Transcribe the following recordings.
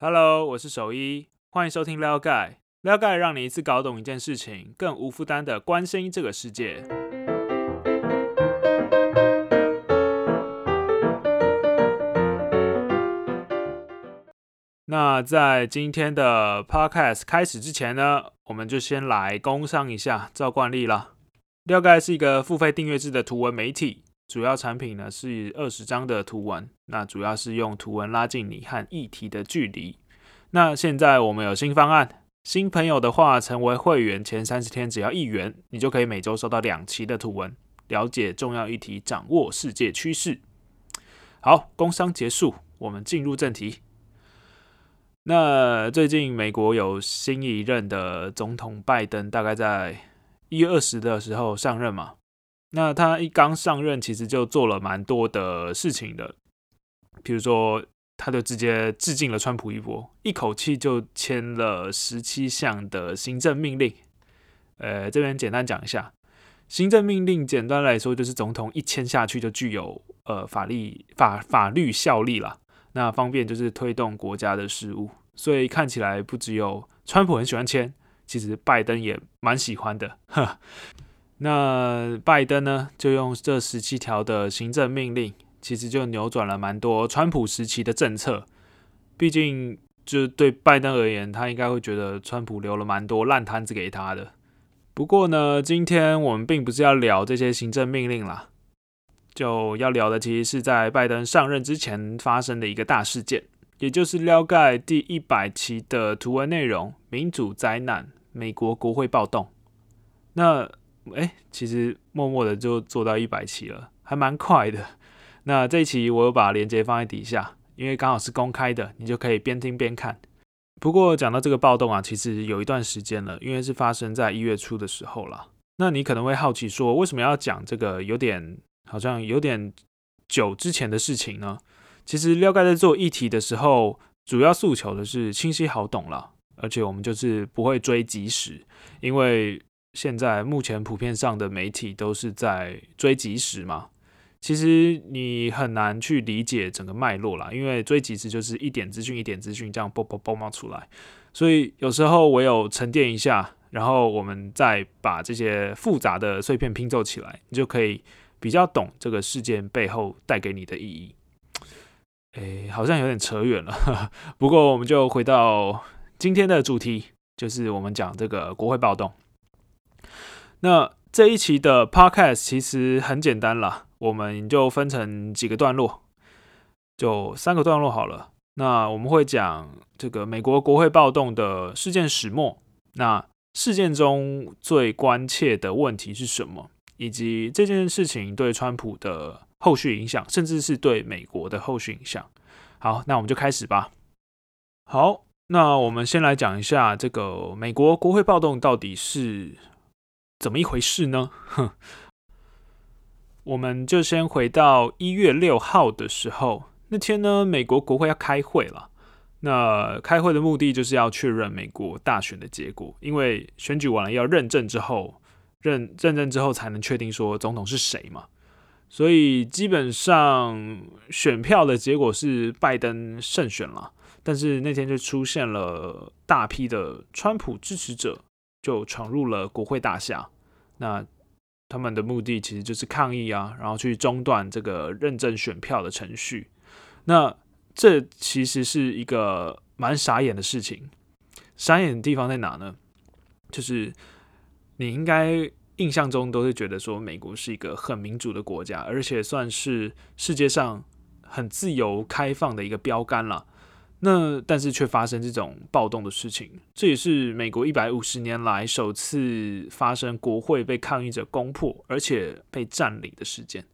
Hello，我是守一，欢迎收听撩盖。撩盖让你一次搞懂一件事情，更无负担的关心这个世界。那在今天的 Podcast 开始之前呢，我们就先来工商一下，照惯例啦。撩盖是一个付费订阅制的图文媒体。主要产品呢是二十张的图文，那主要是用图文拉近你和议题的距离。那现在我们有新方案，新朋友的话，成为会员前三十天只要一元，你就可以每周收到两期的图文，了解重要议题，掌握世界趋势。好，工商结束，我们进入正题。那最近美国有新一任的总统拜登，大概在一月二十的时候上任嘛。那他一刚上任，其实就做了蛮多的事情的，比如说，他就直接致敬了川普一波，一口气就签了十七项的行政命令。呃，这边简单讲一下，行政命令简单来说就是总统一签下去就具有呃法律法法律效力了，那方便就是推动国家的事务，所以看起来不只有川普很喜欢签，其实拜登也蛮喜欢的，呵。那拜登呢，就用这十七条的行政命令，其实就扭转了蛮多川普时期的政策。毕竟，就对拜登而言，他应该会觉得川普留了蛮多烂摊子给他的。不过呢，今天我们并不是要聊这些行政命令啦，就要聊的其实是在拜登上任之前发生的一个大事件，也就是撩盖第一百期的图文内容——民主灾难，美国国会暴动。那哎，其实默默的就做到一百期了，还蛮快的。那这一期我有把链接放在底下，因为刚好是公开的，你就可以边听边看。不过讲到这个暴动啊，其实有一段时间了，因为是发生在一月初的时候了。那你可能会好奇说，为什么要讲这个有点好像有点久之前的事情呢？其实廖盖在做议题的时候，主要诉求的是清晰好懂了，而且我们就是不会追即时，因为。现在目前普遍上的媒体都是在追即时嘛，其实你很难去理解整个脉络啦，因为追即时就是一点资讯一点资讯这样啵啵啵冒出来，所以有时候唯有沉淀一下，然后我们再把这些复杂的碎片拼凑起来，你就可以比较懂这个事件背后带给你的意义。诶，好像有点扯远了，不过我们就回到今天的主题，就是我们讲这个国会暴动。那这一期的 podcast 其实很简单啦，我们就分成几个段落，就三个段落好了。那我们会讲这个美国国会暴动的事件始末，那事件中最关切的问题是什么，以及这件事情对川普的后续影响，甚至是对美国的后续影响。好，那我们就开始吧。好，那我们先来讲一下这个美国国会暴动到底是。怎么一回事呢？哼，我们就先回到一月六号的时候，那天呢，美国国会要开会了。那开会的目的就是要确认美国大选的结果，因为选举完了要认证之后，认认证之后才能确定说总统是谁嘛。所以基本上选票的结果是拜登胜选了，但是那天就出现了大批的川普支持者。就闯入了国会大厦，那他们的目的其实就是抗议啊，然后去中断这个认证选票的程序。那这其实是一个蛮傻眼的事情。傻眼的地方在哪呢？就是你应该印象中都是觉得说，美国是一个很民主的国家，而且算是世界上很自由开放的一个标杆了。那但是却发生这种暴动的事情，这也是美国一百五十年来首次发生国会被抗议者攻破，而且被占领的事件。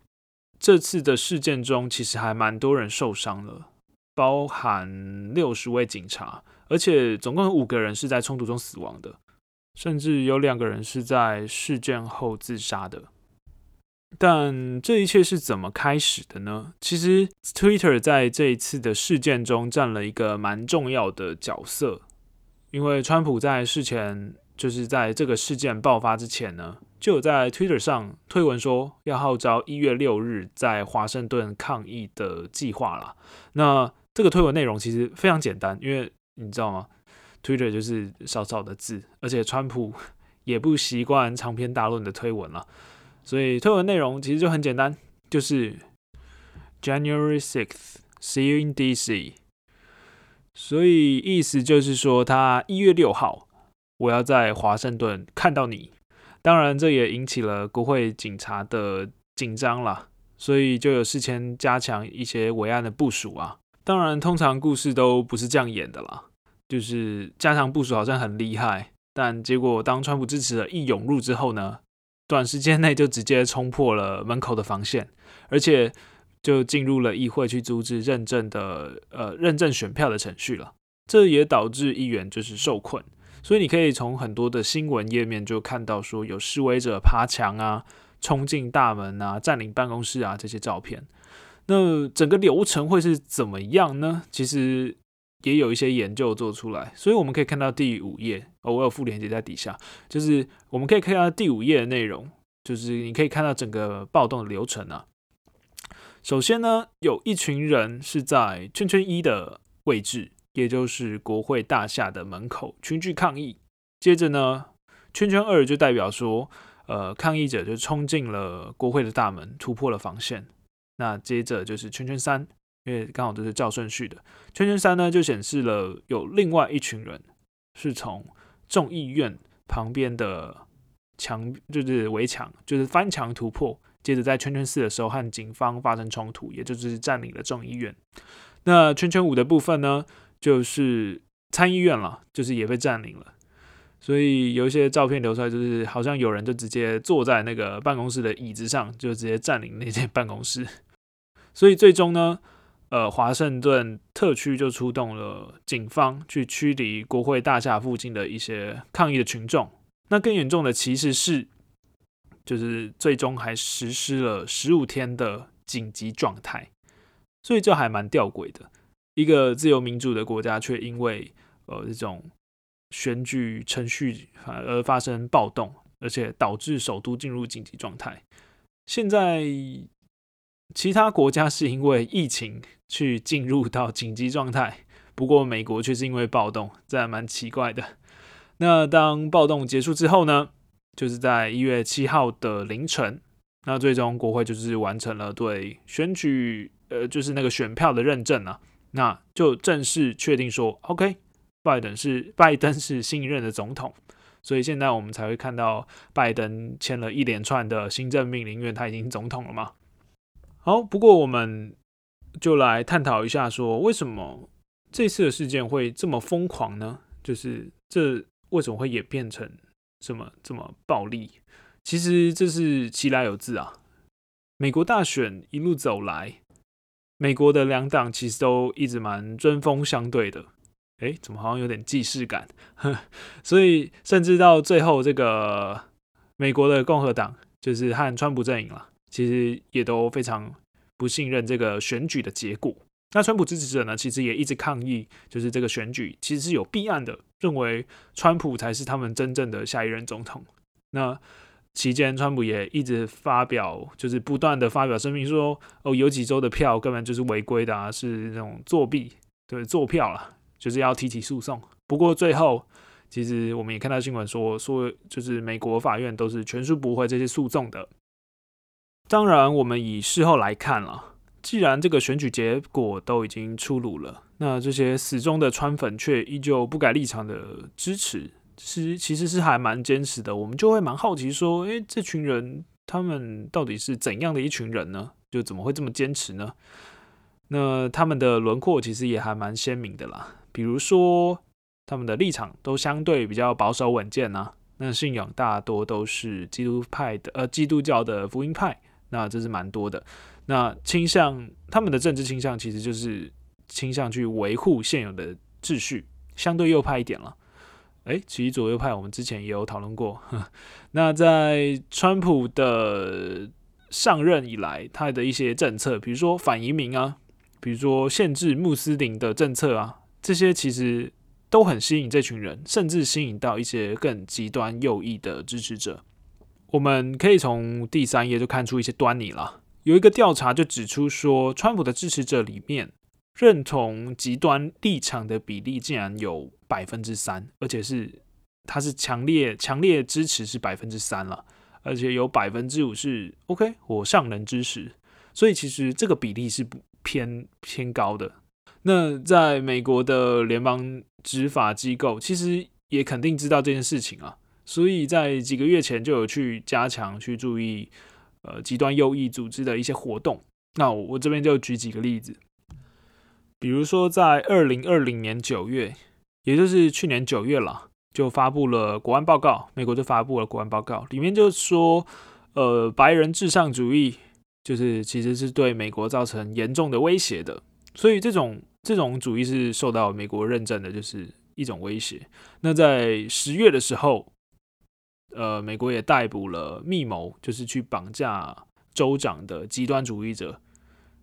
这次的事件中，其实还蛮多人受伤了，包含六十位警察，而且总共有五个人是在冲突中死亡的，甚至有两个人是在事件后自杀的。但这一切是怎么开始的呢？其实，Twitter 在这一次的事件中占了一个蛮重要的角色，因为川普在事前，就是在这个事件爆发之前呢，就有在 Twitter 上推文说要号召一月六日在华盛顿抗议的计划了。那这个推文内容其实非常简单，因为你知道吗？Twitter 就是少少的字，而且川普 也不习惯长篇大论的推文了，所以推文内容其实就很简单，就是 January sixth, see you in DC。所以意思就是说，他一月六号我要在华盛顿看到你。当然，这也引起了国会警察的紧张了，所以就有事前加强一些伟岸的部署啊。当然，通常故事都不是这样演的啦，就是加强部署好像很厉害，但结果当川普支持者一涌入之后呢，短时间内就直接冲破了门口的防线，而且就进入了议会去阻止认证的呃认证选票的程序了。这也导致议员就是受困。所以你可以从很多的新闻页面就看到说有示威者爬墙啊、冲进大门啊、占领办公室啊这些照片。那整个流程会是怎么样呢？其实也有一些研究做出来。所以我们可以看到第五页哦，我有附链接在底下，就是我们可以看到第五页的内容，就是你可以看到整个暴动的流程啊。首先呢，有一群人是在圈圈一的位置。也就是国会大厦的门口群聚抗议，接着呢，圈圈二就代表说，呃，抗议者就冲进了国会的大门，突破了防线。那接着就是圈圈三，因为刚好都是照顺序的。圈圈三呢，就显示了有另外一群人是从众议院旁边的墙，就是围墙，就是翻墙突破，接着在圈圈四的时候和警方发生冲突，也就是占领了众议院。那圈圈五的部分呢？就是参议院了，就是也被占领了，所以有一些照片流出来，就是好像有人就直接坐在那个办公室的椅子上，就直接占领那间办公室。所以最终呢，呃，华盛顿特区就出动了警方去驱离国会大厦附近的一些抗议的群众。那更严重的其实是，就是最终还实施了十五天的紧急状态，所以这还蛮吊诡的。一个自由民主的国家，却因为呃这种选举程序而发生暴动，而且导致首都进入紧急状态。现在其他国家是因为疫情去进入到紧急状态，不过美国却是因为暴动，这还蛮奇怪的。那当暴动结束之后呢？就是在一月七号的凌晨，那最终国会就是完成了对选举呃就是那个选票的认证啊。那就正式确定说，OK，拜登是拜登是新一任的总统，所以现在我们才会看到拜登签了一连串的新政命令，因为他已经总统了嘛。好，不过我们就来探讨一下，说为什么这次的事件会这么疯狂呢？就是这为什么会演变成这么这么暴力？其实这是其来有自啊，美国大选一路走来。美国的两党其实都一直蛮针锋相对的，诶，怎么好像有点既视感？所以甚至到最后，这个美国的共和党就是和川普阵营了，其实也都非常不信任这个选举的结果。那川普支持者呢，其实也一直抗议，就是这个选举其实是有弊案的，认为川普才是他们真正的下一任总统。那期间，川普也一直发表，就是不断的发表声明说，哦，有几州的票根本就是违规的啊，是那种作弊，对，作票了，就是要提起诉讼。不过最后，其实我们也看到新闻说，说就是美国法院都是全数驳回这些诉讼的。当然，我们以事后来看了，既然这个选举结果都已经出炉了，那这些死忠的川粉却依旧不改立场的支持。是，其实是还蛮坚持的。我们就会蛮好奇说，诶，这群人他们到底是怎样的一群人呢？就怎么会这么坚持呢？那他们的轮廓其实也还蛮鲜明的啦。比如说，他们的立场都相对比较保守稳健呐。那信仰大多都是基督派的，呃，基督教的福音派。那这是蛮多的。那倾向他们的政治倾向其实就是倾向去维护现有的秩序，相对右派一点了。哎，其实左右派我们之前也有讨论过。那在川普的上任以来，他的一些政策，比如说反移民啊，比如说限制穆斯林的政策啊，这些其实都很吸引这群人，甚至吸引到一些更极端右翼的支持者。我们可以从第三页就看出一些端倪了。有一个调查就指出说，川普的支持者里面认同极端立场的比例竟然有百分之三，而且是他是强烈强烈支持是百分之三了，而且有百分之五是 OK，我尚能支持，所以其实这个比例是不偏偏高的。那在美国的联邦执法机构其实也肯定知道这件事情啊，所以在几个月前就有去加强去注意呃极端右翼组织的一些活动。那我这边就举几个例子，比如说在二零二零年九月，也就是去年九月了，就发布了国安报告，美国就发布了国安报告，里面就说，呃，白人至上主义就是其实是对美国造成严重的威胁的，所以这种这种主义是受到美国认证的，就是一种威胁。那在十月的时候，呃，美国也逮捕了密谋，就是去绑架州长的极端主义者。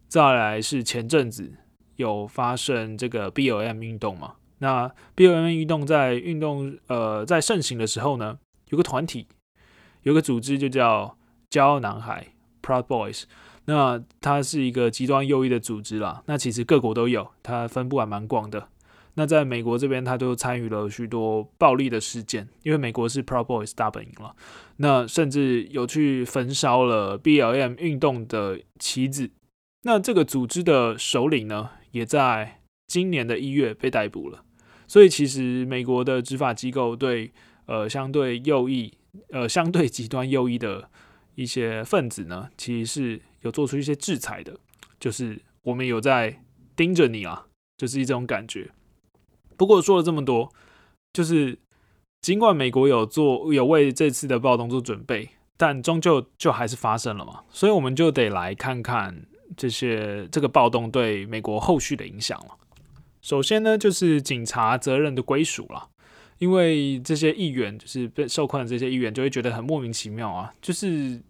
再来是前阵子有发生这个 B O M 运动嘛？那 B O M 运动在运动呃在盛行的时候呢，有个团体，有个组织就叫骄傲男孩 Proud Boys。那它是一个极端右翼的组织啦。那其实各国都有，它分布还蛮广的。那在美国这边，他就参与了许多暴力的事件，因为美国是 Proud Boys 大本营了。那甚至有去焚烧了 B L M 运动的旗子。那这个组织的首领呢，也在今年的一月被逮捕了。所以其实美国的执法机构对呃相对右翼呃相对极端右翼的一些分子呢，其实是有做出一些制裁的，就是我们有在盯着你啊，就是一种感觉。不过说了这么多，就是尽管美国有做有为这次的暴动做准备，但终究就还是发生了嘛，所以我们就得来看看。这些这个暴动对美国后续的影响了。首先呢，就是警察责任的归属了。因为这些议员就是被受困的这些议员，就会觉得很莫名其妙啊，就是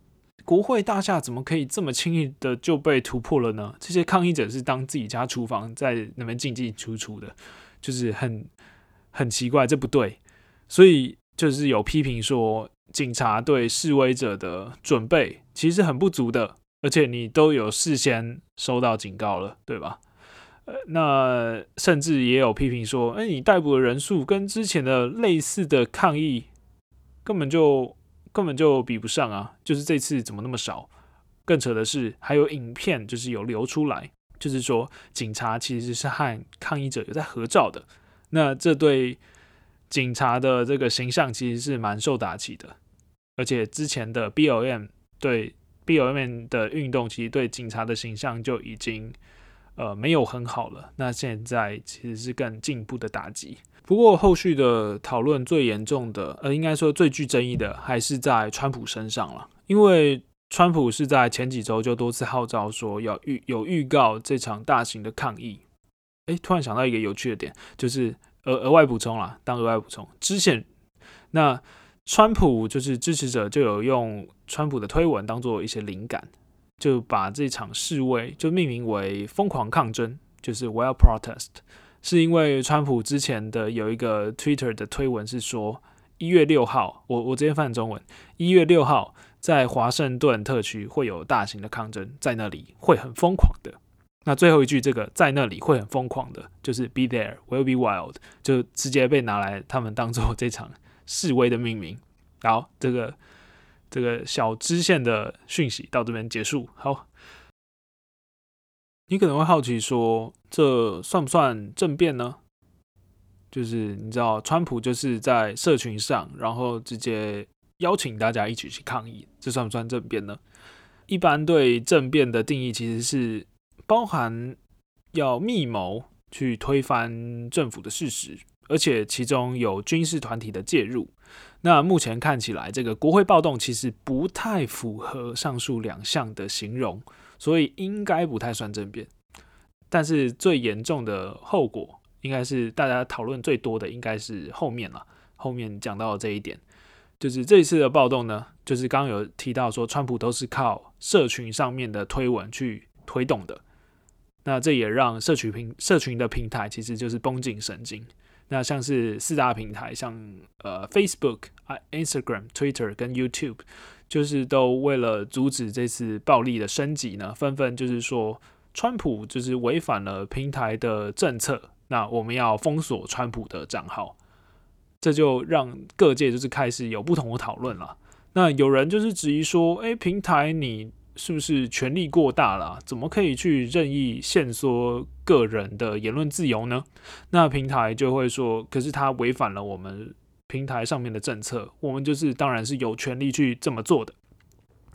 国会大厦怎么可以这么轻易的就被突破了呢？这些抗议者是当自己家厨房在那边进进出出的，就是很很奇怪，这不对。所以就是有批评说，警察对示威者的准备其实很不足的。而且你都有事先收到警告了，对吧？呃，那甚至也有批评说，哎，你逮捕的人数跟之前的类似的抗议根本就根本就比不上啊！就是这次怎么那么少？更扯的是，还有影片就是有流出来，就是说警察其实是和抗议者有在合照的。那这对警察的这个形象其实是蛮受打击的。而且之前的 B O M 对。B O M 的运动其实对警察的形象就已经呃没有很好了，那现在其实是更进一步的打击。不过后续的讨论最严重的，呃，应该说最具争议的还是在川普身上了，因为川普是在前几周就多次号召说要预有预告这场大型的抗议。诶，突然想到一个有趣的点，就是额额外补充啦，当额外补充，之前那。川普就是支持者就有用川普的推文当做一些灵感，就把这场示威就命名为“疯狂抗争”，就是 Wild Protest，是因为川普之前的有一个 Twitter 的推文是说一月六号，我我直接翻中文，一月六号在华盛顿特区会有大型的抗争，在那里会很疯狂的。那最后一句这个在那里会很疯狂的，就是 Be there will be wild，就直接被拿来他们当做这场。示威的命名，好，这个这个小支线的讯息到这边结束。好，你可能会好奇说，这算不算政变呢？就是你知道，川普就是在社群上，然后直接邀请大家一起去抗议，这算不算政变呢？一般对政变的定义其实是包含要密谋去推翻政府的事实。而且其中有军事团体的介入，那目前看起来，这个国会暴动其实不太符合上述两项的形容，所以应该不太算政变。但是最严重的后果，应该是大家讨论最多的，应该是后面了。后面讲到这一点，就是这一次的暴动呢，就是刚刚有提到说，川普都是靠社群上面的推文去推动的，那这也让社群平社群的平台其实就是绷紧神经。那像是四大平台，像呃 Facebook 啊、Instagram、Twitter 跟 YouTube，就是都为了阻止这次暴力的升级呢，纷纷就是说川普就是违反了平台的政策，那我们要封锁川普的账号，这就让各界就是开始有不同的讨论了。那有人就是质疑说，诶，平台你是不是权力过大了？怎么可以去任意限缩个人的言论自由呢？那平台就会说，可是他违反了我们平台上面的政策，我们就是当然是有权利去这么做的。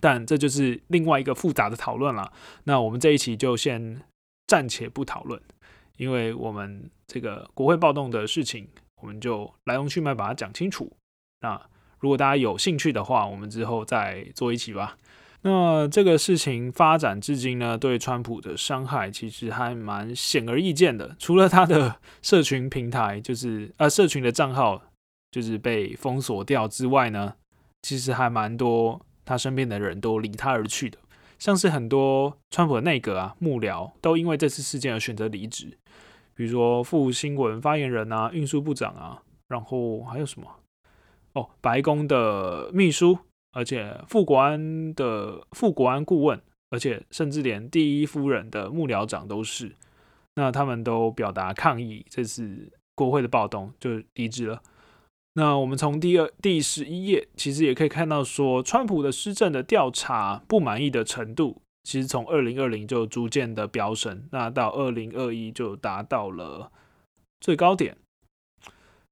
但这就是另外一个复杂的讨论了。那我们这一期就先暂且不讨论，因为我们这个国会暴动的事情，我们就来龙去脉把它讲清楚。那如果大家有兴趣的话，我们之后再做一期吧。那这个事情发展至今呢，对川普的伤害其实还蛮显而易见的。除了他的社群平台，就是呃社群的账号就是被封锁掉之外呢，其实还蛮多。他身边的人都离他而去的，像是很多川普的内阁啊、幕僚都因为这次事件而选择离职，比如说副新闻发言人啊、运输部长啊，然后还有什么？哦，白宫的秘书，而且副国安的副国安顾问，而且甚至连第一夫人的幕僚长都是，那他们都表达抗议这次国会的暴动，就离职了。那我们从第二第十一页，其实也可以看到，说川普的施政的调查不满意的程度，其实从二零二零就逐渐的飙升，那到二零二一就达到了最高点。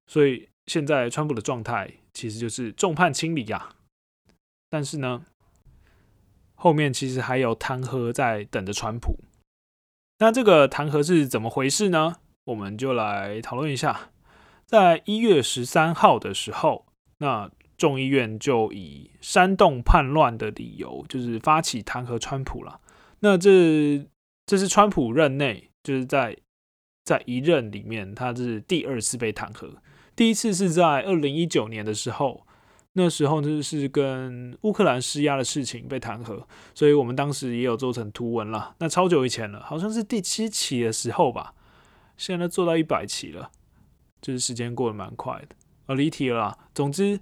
所以现在川普的状态其实就是众叛亲离呀。但是呢，后面其实还有弹劾在等着川普。那这个弹劾是怎么回事呢？我们就来讨论一下。在一月十三号的时候，那众议院就以煽动叛乱的理由，就是发起弹劾川普了。那这这是川普任内，就是在在一任里面，他是第二次被弹劾。第一次是在二零一九年的时候，那时候就是跟乌克兰施压的事情被弹劾，所以我们当时也有做成图文了。那超久以前了，好像是第七期的时候吧，现在做到一百期了。就是时间过得蛮快的，呃，离题了。总之，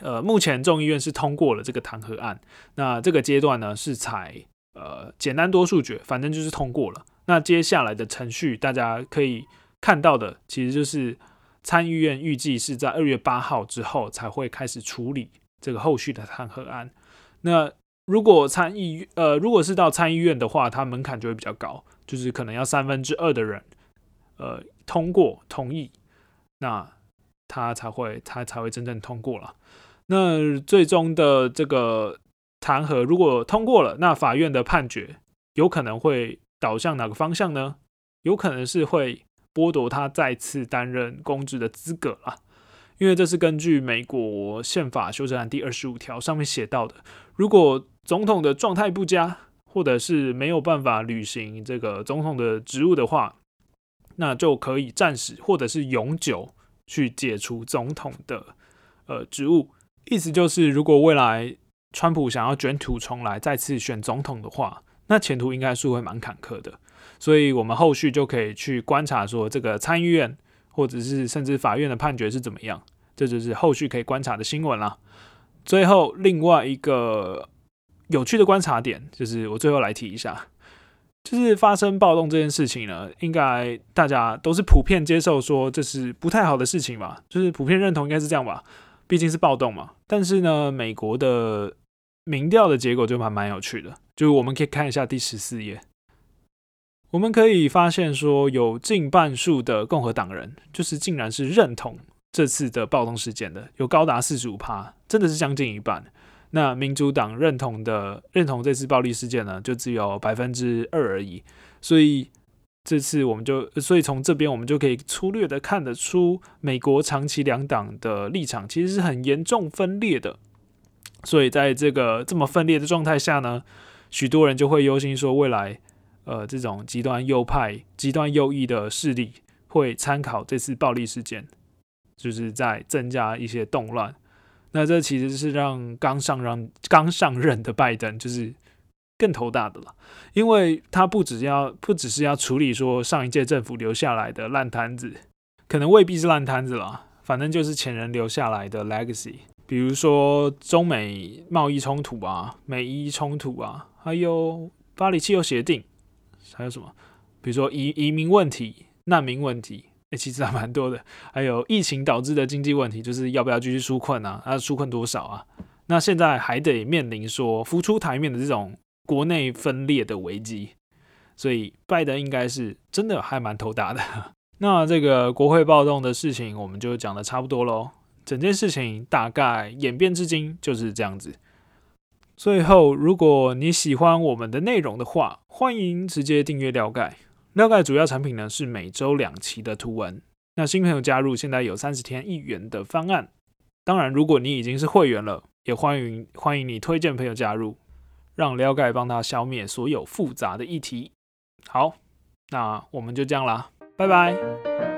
呃，目前众议院是通过了这个弹劾案。那这个阶段呢，是采呃简单多数决，反正就是通过了。那接下来的程序，大家可以看到的，其实就是参议院预计是在二月八号之后才会开始处理这个后续的弹劾案。那如果参议呃，如果是到参议院的话，它门槛就会比较高，就是可能要三分之二的人呃通过同意。那他才会，他才会真正通过了。那最终的这个弹劾如果通过了，那法院的判决有可能会导向哪个方向呢？有可能是会剥夺他再次担任公职的资格了，因为这是根据美国宪法修正案第二十五条上面写到的。如果总统的状态不佳，或者是没有办法履行这个总统的职务的话，那就可以暂时或者是永久去解除总统的呃职务，意思就是如果未来川普想要卷土重来再次选总统的话，那前途应该是会蛮坎坷的。所以我们后续就可以去观察说这个参议院或者是甚至法院的判决是怎么样，这就是后续可以观察的新闻啦。最后另外一个有趣的观察点就是我最后来提一下。就是发生暴动这件事情呢，应该大家都是普遍接受说这是不太好的事情吧，就是普遍认同应该是这样吧，毕竟是暴动嘛。但是呢，美国的民调的结果就蛮蛮有趣的，就是我们可以看一下第十四页，我们可以发现说有近半数的共和党人就是竟然是认同这次的暴动事件的，有高达四十五趴，真的是将近一半。那民主党认同的认同这次暴力事件呢，就只有百分之二而已。所以这次我们就，所以从这边我们就可以粗略的看得出，美国长期两党的立场其实是很严重分裂的。所以在这个这么分裂的状态下呢，许多人就会忧心说，未来呃这种极端右派、极端右翼的势力会参考这次暴力事件，就是在增加一些动乱。那这其实是让刚上任、刚上任的拜登就是更头大的了，因为他不只要不只是要处理说上一届政府留下来的烂摊子，可能未必是烂摊子了，反正就是前人留下来的 legacy，比如说中美贸易冲突啊、美伊冲突啊，还有巴黎气候协定，还有什么？比如说移移民问题、难民问题，其实还蛮多的。还有疫情导致的经济问题，就是要不要继续纾困啊？啊，纾困多少啊？那现在还得面临说浮出台面的这种国内分裂的危机，所以拜登应该是真的还蛮头大的。那这个国会暴动的事情，我们就讲的差不多喽。整件事情大概演变至今就是这样子。最后，如果你喜欢我们的内容的话，欢迎直接订阅撩盖。撩盖主要产品呢是每周两期的图文。那新朋友加入，现在有三十天一元的方案。当然，如果你已经是会员了，也欢迎欢迎你推荐朋友加入，让撩盖帮他消灭所有复杂的议题。好，那我们就这样啦，拜拜。